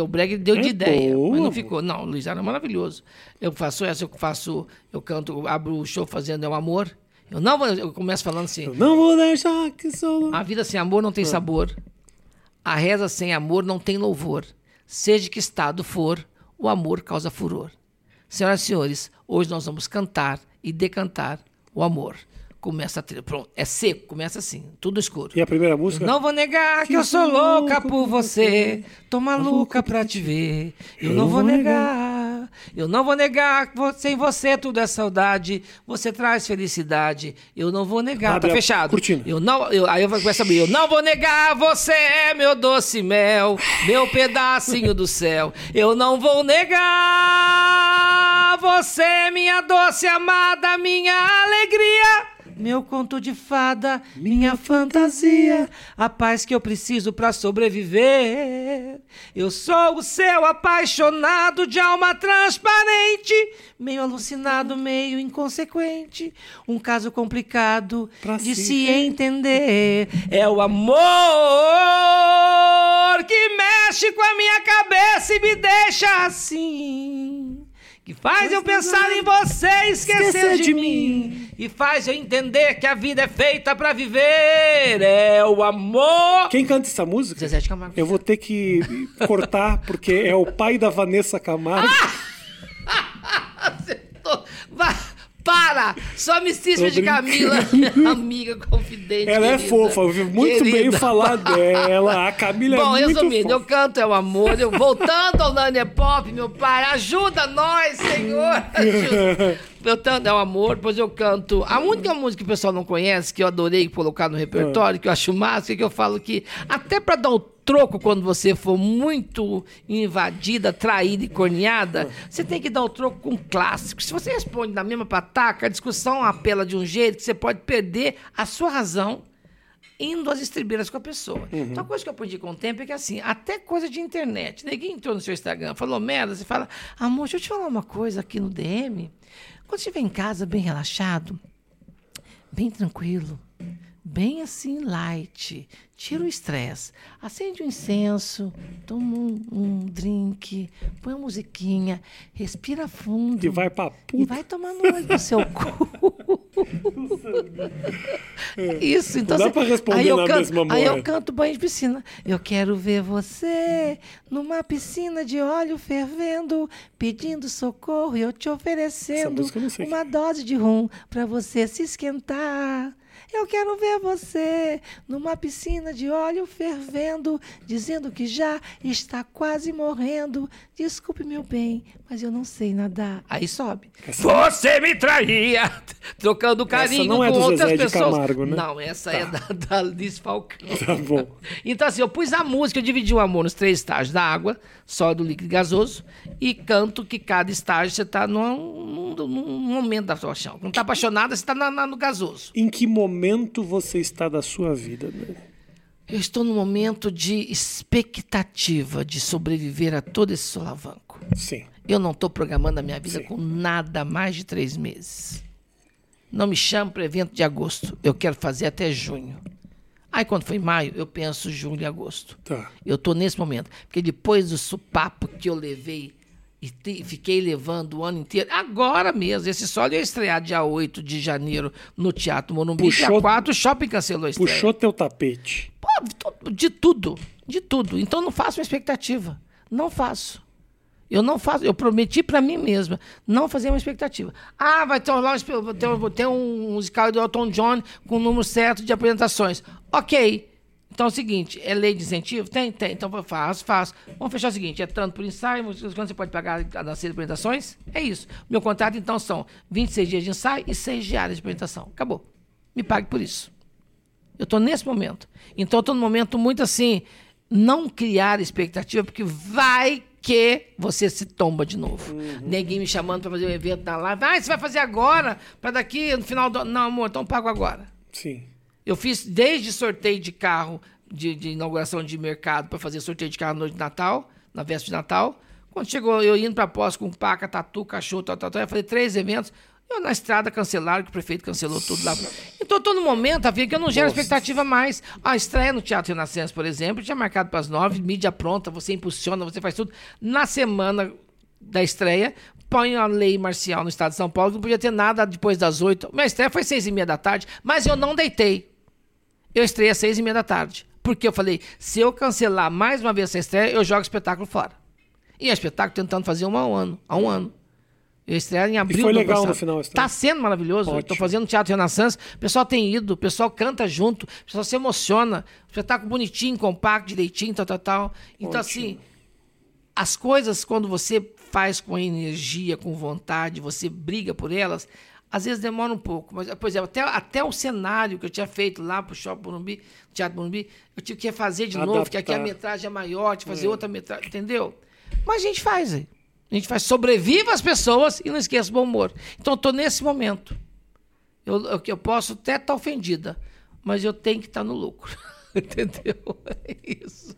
O brega deu de É ideia, mas boa. não ficou. Não, o Luiz era maravilhoso. Eu faço essa, eu faço, eu canto, abro o show fazendo É o Amor. Eu não vou, eu começo falando assim. Eu não vou deixar que solo... A vida sem amor não tem sabor. A reza sem amor não tem louvor. Seja que estado for, o amor causa furor. Senhoras e senhores, hoje nós vamos cantar e decantar o amor. Começa a trilha. Pronto, é seco, começa assim, tudo escuro. E a primeira música? Não vou negar que eu sou louca por você. Tô maluca pra te ver. Eu não vou negar. Eu não vou negar sem você tudo é saudade. Você traz felicidade. Eu não vou negar. Abre Tá fechado. cortina. Eu não, eu, aí eu começo a abrir. Eu não vou negar, você é meu doce mel, meu pedacinho do céu. Eu não vou negar, você é minha doce amada, minha alegria. Meu conto de fada, minha fantasia, a paz que eu preciso pra sobreviver. Eu sou o seu apaixonado de alma transparente, meio alucinado, meio inconsequente. Um caso complicado Pra de se se entender. É o amor que mexe com a minha cabeça e me deixa assim. Que faz eu pensar em você e esquecer, Esquecer de, de mim. E faz eu entender que a vida é feita pra viver. É o amor. Quem canta essa música? Zezé de Camargo. Eu vou ter que cortar, porque é o pai da Vanessa Camargo. Acertou. Vai, para! Só mistíssima Tô de Camila, minha amiga confidente. Ela é querida. fofa, eu ouvi muito bem Querida. falar dela. A Camila Bom, é muito resumindo, eu fofa. canto É o Amor, eu voltando ao Nani é Pop, meu pai, ajuda nós, Senhor, ajuda. Voltando é o Amor, depois eu canto. A única música que o pessoal não conhece, que eu adorei colocar no repertório, que eu acho massa, que eu falo que até pra dar o troco quando você for muito invadida, traída e corneada, você tem que dar o troco com clássicos. Se você responde na mesma pataca, a discussão apela de um jeito que você pode perder a sua razão indo às estribeiras com a pessoa. Então, a coisa que eu aprendi com o tempo é que, assim, até coisa de internet. Ninguém entrou no seu Instagram, falou merda, você fala, amor, deixa eu te falar uma coisa aqui no DM. Quando estiver em casa, bem relaxado, bem tranquilo, bem assim light. Tira o estresse. Acende um incenso, toma um, um drink, põe uma musiquinha, respira fundo. E vai pra puta. E vai tomar no olho do seu cu. Isso, então. Não dá assim, pra responder aí eu na canto, mesma Aí eu moeda. canto banho de piscina. Eu quero ver você numa piscina de óleo fervendo, pedindo socorro e eu te oferecendo eu uma dose de rum pra você se esquentar. Eu quero ver você numa piscina de óleo fervendo, dizendo que já está quase morrendo. Desculpe, meu bem, mas eu não sei nadar. Aí sobe. Você me traía! Trocando carinho não é com outras Zezé pessoas. Camargo, né? Não, essa é da, da Liz Falcão. Tá bom. Então, assim, eu pus a música, eu dividi o amor nos três estágios da água, sólido, líquido e gasoso, e canto que cada estágio você está num, num- num momento da sua paixão. Não está apaixonada, você está no gasoso. Em que momento você está da sua vida, né? Eu estou num momento de expectativa de sobreviver a todo esse solavanco. Sim. Eu não estou programando a minha vida Sim. com nada mais de três meses. Não me chame para evento de agosto. Eu quero fazer até junho. Aí quando foi maio, eu penso junho e agosto. Tá. Eu tô nesse momento. Porque depois do supapo que eu levei e te- fiquei levando o ano inteiro, agora mesmo, esse solo ia estrear dia 8 de janeiro no Teatro Morumbi. Puxou- Dia 4, o shopping cancelou a estreia. Puxou teu tapete. Pô, de tudo, de tudo. Então não faço uma expectativa. Não faço. Eu não faço, eu prometi pra mim mesma não fazer uma expectativa. Ah, vai ter, um, ter, um- ter um musical do Elton John com o número certo de apresentações. Ok. Então é o seguinte, é lei de incentivo? Tem, tem. Então faço, faço. Vamos fechar o seguinte, é tanto por ensaio, quando você pode pagar cada seis apresentações? É isso. Meu contrato, então, são 26 dias de ensaio e 6 diárias de apresentação. Acabou. Me pague por isso. Eu estou nesse momento. Então, eu estou num momento muito assim, não criar expectativa, porque vai que você se tomba de novo. Ninguém me chamando para fazer um evento na live. Ah, você vai fazer agora, para daqui no final do. Não, amor, então pago agora. Sim. Eu fiz desde sorteio de carro, de, de inauguração de mercado, para fazer sorteio de carro na noite de Natal, na véspera de Natal. Quando chegou eu indo para posse com paca, tatu, cachorro, tal, tal, tal, eu falei três eventos. Eu na estrada cancelaram, que o prefeito cancelou tudo lá. Então no momento, a que eu não gero expectativa mais. A estreia no Teatro Renascença, por exemplo, tinha marcado para as nove, mídia pronta, você impulsiona, você faz tudo. Na semana da estreia, põe a lei marcial no estado de São Paulo, não podia ter nada depois das oito. Minha estreia foi seis e meia da tarde, mas eu não deitei. Eu estreiei às seis e meia da tarde. Porque eu falei, se eu cancelar mais uma vez essa estreia, eu jogo o espetáculo fora. E é espetáculo tentando fazer um um ano. Há um ano. Eu estreei em abril foi do ano legal no final estreia? Tá sendo maravilhoso. Ótimo. tô fazendo Teatro Renaissance. O pessoal tem ido, o pessoal canta junto, o pessoal se emociona. Espetáculo bonitinho, compacto, direitinho, tal, tal, tal. Então, assim, as coisas, quando você faz com energia, com vontade, você briga por elas, às vezes demora um pouco. Mas, por exemplo, até, até o cenário que eu tinha feito lá pro Shopping Morumbi, Teatro Morumbi, eu tive que fazer de novo, porque aqui a Adaptar. metragem é maior, que fazer outra metragem, entendeu? Mas a gente faz, aí. A gente faz, sobreviva as pessoas e não esqueça o bom humor. Então eu tô nesse momento. Eu, eu, eu posso até estar ofendida, mas eu tenho que estar no lucro. Entendeu? É isso.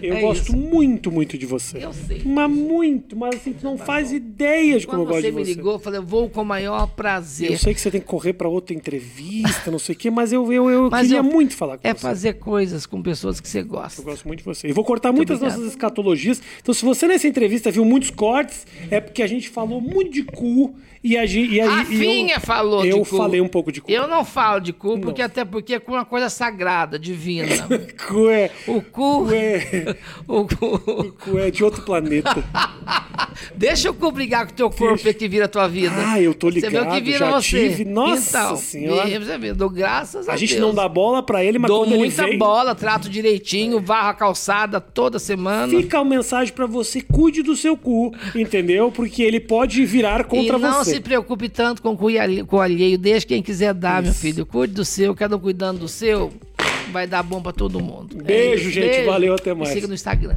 Eu É gosto isso. muito, muito de você. Eu sei. Mas muito, mas assim, tu não faz ideia de como eu gosto você de me você. ligou, eu falei, eu vou com o maior prazer. Eu sei que você tem que correr pra outra entrevista, não sei o quê, mas eu, eu, eu Mas queria eu- muito falar com É você. fazer coisas com pessoas que você gosta. Eu gosto muito de você. E vou cortar muitas obrigado. nossas escatologias. Então, se você nessa entrevista viu muitos cortes, é porque a gente falou muito de cu e a gente. E a, eu, falou de Eu cu. falei um pouco de cu. Eu não falo de cu, porque até porque é uma coisa sagrada, divina. Cu é, O cu. cu é, O cu. cu é de outro planeta. Deixa o cu brigar com o teu corpo Deixa. que vira a tua vida. Ah, eu tô Você vê o que ligado, vira já você. tive. Nossa então, Senhora. Você vê, dou graças a, A gente Deus. não dá bola pra ele, mas Dou quando ele muita vem, bola, trato direitinho, varro a calçada toda semana. fica a mensagem pra você, cuide do seu cu, entendeu? Porque ele pode virar contra e não você. Se preocupe tanto com o alheio. Deixa quem quiser dar, meu filho. Cuide do seu, cada um cuidando do seu. Vai dar bom pra todo mundo. É Beijo, isso. gente. Valeu, até Me mais. siga no Instagram.